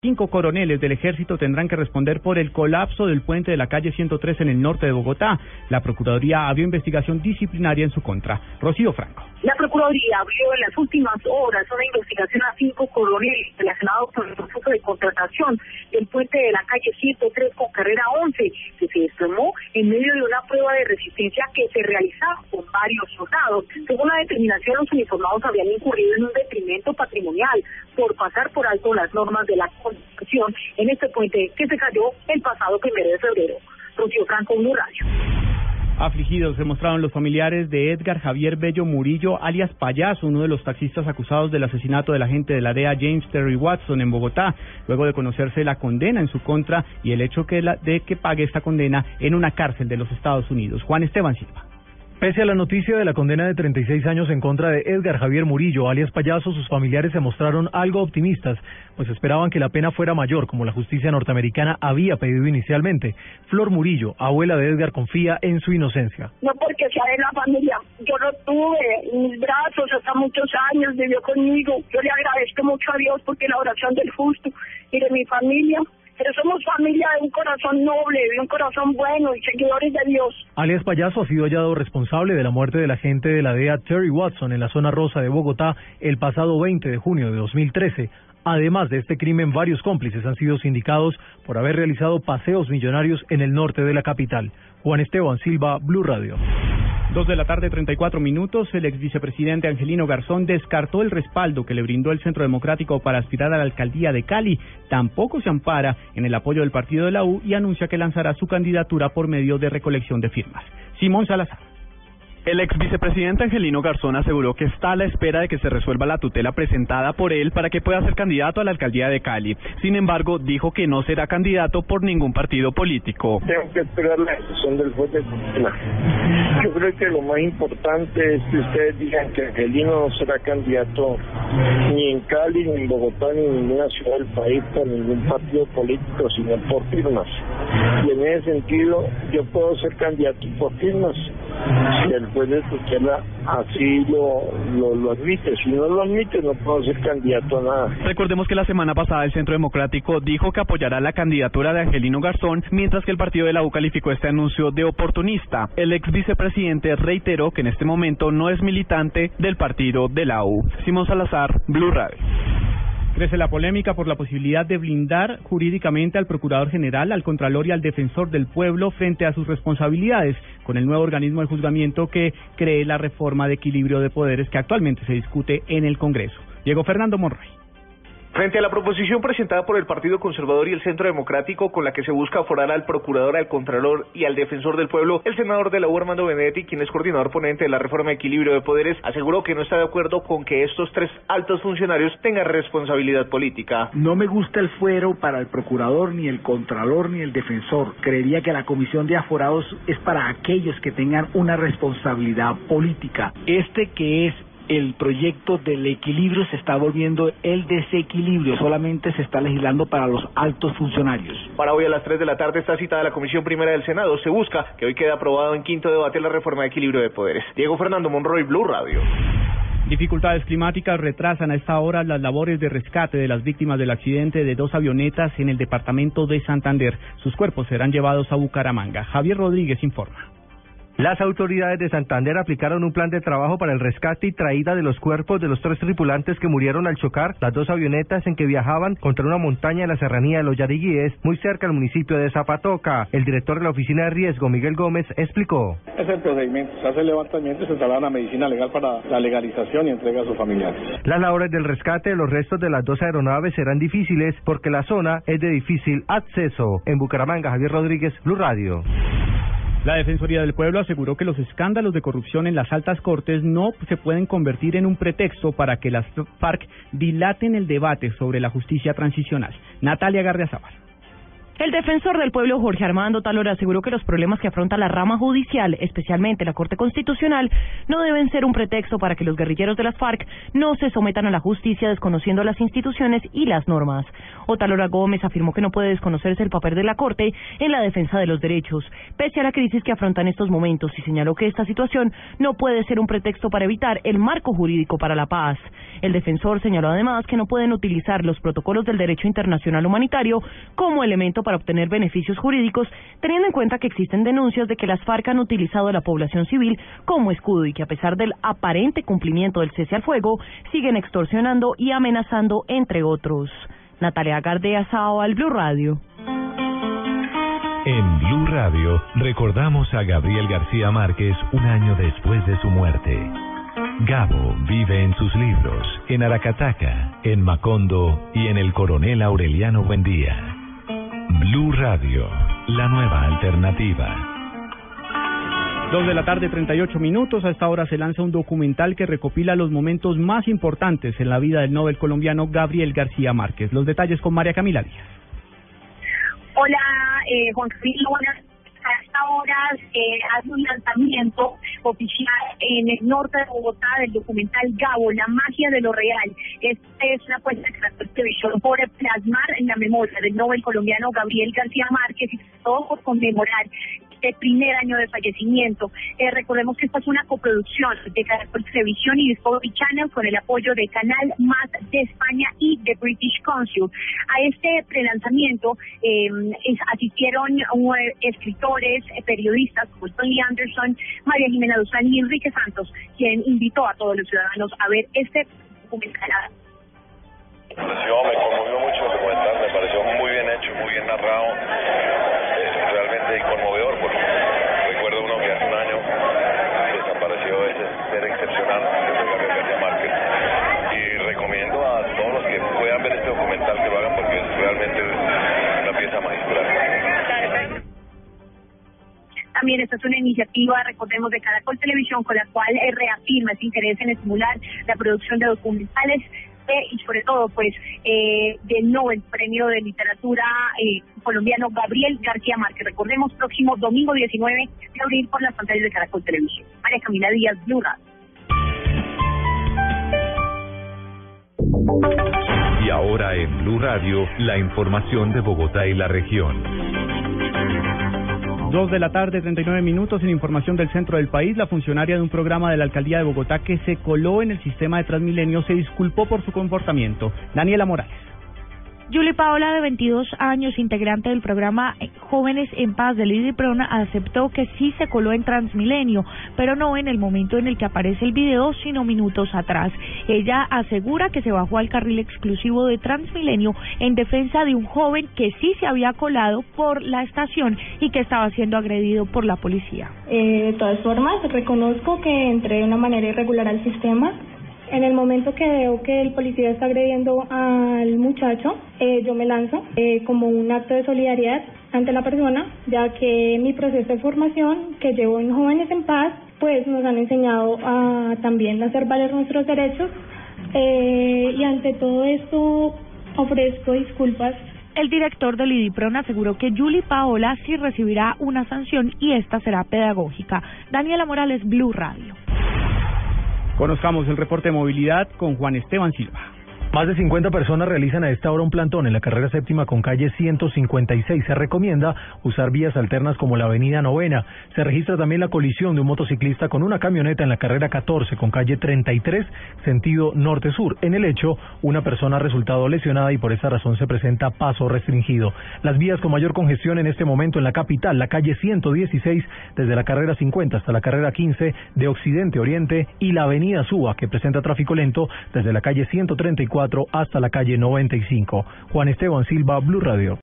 Cinco coroneles del ejército tendrán que responder por el colapso del puente de la calle 103 en el norte de Bogotá. La Procuraduría abrió investigación disciplinaria en su contra. Rocío Franco. La Procuraduría abrió en las últimas horas una investigación a cinco coroneles relacionados con el proceso de contratación del puente de la calle 103 con carrera 11, que se desplomó en medio de una prueba de resistencia que se realizaba con varios soldados. Según la determinación, los uniformados habían incurrido en un detrimento patrimonial por pasar por alto las normas de la en este puente que se cayó el pasado primero de febrero. Rocío Franco, un Radio. Afligidos se mostraron los familiares de Edgar Javier Bello Murillo, alias Payaso, uno de los taxistas acusados del asesinato del agente de la DEA James Terry Watson en Bogotá, luego de conocerse la condena en su contra y el hecho de que pague esta condena en una cárcel de los Estados Unidos. Juan Esteban Silva. Pese a la noticia de la condena de 36 años en contra de Edgar Javier Murillo, alias Payaso, sus familiares se mostraron algo optimistas, pues esperaban que la pena fuera mayor, como la justicia norteamericana había pedido inicialmente. Flor Murillo, abuela de Edgar, confía en su inocencia. No porque sea de la familia, yo lo tuve en mis brazos hasta muchos años, vivió conmigo. Yo le agradezco mucho a Dios porque la oración del justo y de mi familia pero somos familia de un corazón noble, de un corazón bueno y seguidores de Dios. Alias Payaso ha sido hallado responsable de la muerte del agente de la DEA Terry Watson en la zona rosa de Bogotá el pasado 20 de junio de 2013. Además de este crimen, varios cómplices han sido sindicados por haber realizado paseos millonarios en el norte de la capital. Juan Esteban Silva, Blue Radio. Dos de la tarde, 34 minutos. El ex vicepresidente Angelino Garzón descartó el respaldo que le brindó el Centro Democrático para aspirar a la alcaldía de Cali. Tampoco se ampara en el apoyo del partido de la U y anuncia que lanzará su candidatura por medio de recolección de firmas. Simón Salazar. El ex vicepresidente Angelino Garzón aseguró que está a la espera de que se resuelva la tutela presentada por él para que pueda ser candidato a la alcaldía de Cali. Sin embargo, dijo que no será candidato por ningún partido político. Tengo que esperar la decisión del juez de tutela. Yo creo que lo más importante es que ustedes digan que Angelino no será candidato ni en Cali, ni en Bogotá, ni en ninguna ciudad del país por ningún partido político, sino por firmas. Y en ese sentido, yo puedo ser candidato por firmas si el juez de así lo, lo, admite. Si no lo admite, no puedo ser candidato a nada. Recordemos que la semana pasada el Centro Democrático dijo que apoyará la candidatura de Angelino Garzón, mientras que el partido de la U calificó este anuncio de oportunista. El ex vicepresidente reiteró que en este momento no es militante del partido de la U. Simón Salazar, Blue Radio. Crece la polémica por la posibilidad de blindar jurídicamente al Procurador General, al Contralor y al Defensor del Pueblo frente a sus responsabilidades con el nuevo organismo de juzgamiento que cree la reforma de equilibrio de poderes que actualmente se discute en el Congreso. Diego Fernando Monroy. Frente a la proposición presentada por el Partido Conservador y el Centro Democrático con la que se busca aforar al Procurador, al Contralor y al Defensor del Pueblo, el senador de la U, Armando Benedetti, quien es coordinador ponente de la reforma de equilibrio de poderes, aseguró que no está de acuerdo con que estos tres altos funcionarios tengan responsabilidad política. No me gusta el fuero para el Procurador, ni el Contralor, ni el Defensor. Creería que la Comisión de Aforados es para aquellos que tengan una responsabilidad política. Este que es el proyecto del equilibrio se está volviendo el desequilibrio, solamente se está legislando para los altos funcionarios. Para hoy a las 3 de la tarde está citada la Comisión Primera del Senado. Se busca que hoy quede aprobado en quinto debate la reforma de equilibrio de poderes. Diego Fernando Monroy, Blue Radio. Dificultades climáticas retrasan a esta hora las labores de rescate de las víctimas del accidente de dos avionetas en el departamento de Santander. Sus cuerpos serán llevados a Bucaramanga. Javier Rodríguez informa. Las autoridades de Santander aplicaron un plan de trabajo para el rescate y traída de los cuerpos de los tres tripulantes que murieron al chocar las dos avionetas en que viajaban contra una montaña en la serranía de los Yariguíes, muy cerca al municipio de Zapatoca. El director de la Oficina de Riesgo, Miguel Gómez, explicó. Es el procedimiento, se hace el levantamiento y se traslada la medicina legal para la legalización y entrega a sus familiares. Las labores del rescate de los restos de las dos aeronaves serán difíciles porque la zona es de difícil acceso. En Bucaramanga, Javier Rodríguez, Blue Radio. La Defensoría del Pueblo aseguró que los escándalos de corrupción en las altas cortes no se pueden convertir en un pretexto para que las FARC dilaten el debate sobre la justicia transicional. Natalia Gardiazabal. El defensor del pueblo Jorge Armando Talora aseguró que los problemas que afronta la rama judicial, especialmente la Corte Constitucional, no deben ser un pretexto para que los guerrilleros de las FARC no se sometan a la justicia desconociendo las instituciones y las normas. Otalora Gómez afirmó que no puede desconocerse el papel de la Corte en la defensa de los derechos, pese a la crisis que afronta en estos momentos, y señaló que esta situación no puede ser un pretexto para evitar el marco jurídico para la paz. El defensor señaló además que no pueden utilizar los protocolos del derecho internacional humanitario como elemento para obtener beneficios jurídicos, teniendo en cuenta que existen denuncias de que las FARC han utilizado a la población civil como escudo y que a pesar del aparente cumplimiento del cese al fuego, siguen extorsionando y amenazando, entre otros. Natalia Gardea Sao al Blue Radio. En Blue Radio recordamos a Gabriel García Márquez un año después de su muerte. Gabo vive en sus libros, en Aracataca, en Macondo y en el Coronel Aureliano Buendía. Blue Radio, la nueva alternativa. Dos de la tarde, 38 minutos. A esta hora se lanza un documental que recopila los momentos más importantes en la vida del Nobel colombiano Gabriel García Márquez. Los detalles con María Camila Díaz. Hola, eh, Juan Camilo. Buenas a esta hora se hace un lanzamiento oficial en el norte de Bogotá del documental Gabo, la magia de lo real. Esta es una apuesta que la televisión por plasmar en la memoria del Nobel colombiano Gabriel García Márquez y todo por conmemorar este primer año de fallecimiento. Eh, recordemos que esta es una coproducción de Caracol Televisión y Discovery Channel con el apoyo de Canal Más de España y de British Council. A este prelanzamiento eh, asistieron eh, escritores, eh, periodistas como Tony Anderson, María Jimena Duzán y Enrique Santos, quien invitó a todos los ciudadanos a ver este documental. También esta es una iniciativa, recordemos, de Caracol Televisión, con la cual eh, reafirma ese interés en estimular la producción de documentales eh, y sobre todo, pues, eh, del Nobel Premio de Literatura eh, colombiano Gabriel García Márquez. Recordemos, próximo domingo 19 de abril por las pantallas de Caracol Televisión. María Camila Díaz, Blue Radio. Y ahora en Blue Radio, la información de Bogotá y la región. Dos de la tarde, 39 minutos. En información del centro del país, la funcionaria de un programa de la alcaldía de Bogotá que se coló en el sistema de Transmilenio se disculpó por su comportamiento. Daniela Morales. Julie Paola, de 22 años, integrante del programa Jóvenes en Paz de Lidia Prona, aceptó que sí se coló en Transmilenio, pero no en el momento en el que aparece el video, sino minutos atrás. Ella asegura que se bajó al carril exclusivo de Transmilenio en defensa de un joven que sí se había colado por la estación y que estaba siendo agredido por la policía. Eh, de todas formas, reconozco que entré de una manera irregular al sistema. En el momento que veo que el policía está agrediendo al muchacho, eh, yo me lanzo eh, como un acto de solidaridad ante la persona, ya que mi proceso de formación que llevo en Jóvenes en Paz, pues nos han enseñado a también hacer valer nuestros derechos eh, y ante todo esto ofrezco disculpas el director del IDIPRON aseguró que Julie Paola sí recibirá una sanción y esta será pedagógica. Daniela Morales, Blue Radio. Conozcamos el reporte de movilidad con Juan Esteban Silva. Más de 50 personas realizan a esta hora un plantón en la carrera séptima con calle 156. Se recomienda usar vías alternas como la avenida Novena. Se registra también la colisión de un motociclista con una camioneta en la carrera 14 con calle 33, sentido norte-sur. En el hecho, una persona ha resultado lesionada y por esa razón se presenta paso restringido. Las vías con mayor congestión en este momento en la capital, la calle 116 desde la carrera 50 hasta la carrera 15 de occidente a oriente y la avenida Suba que presenta tráfico lento desde la calle 134 hasta la calle 95. Juan Esteban Silva, Blue Radio.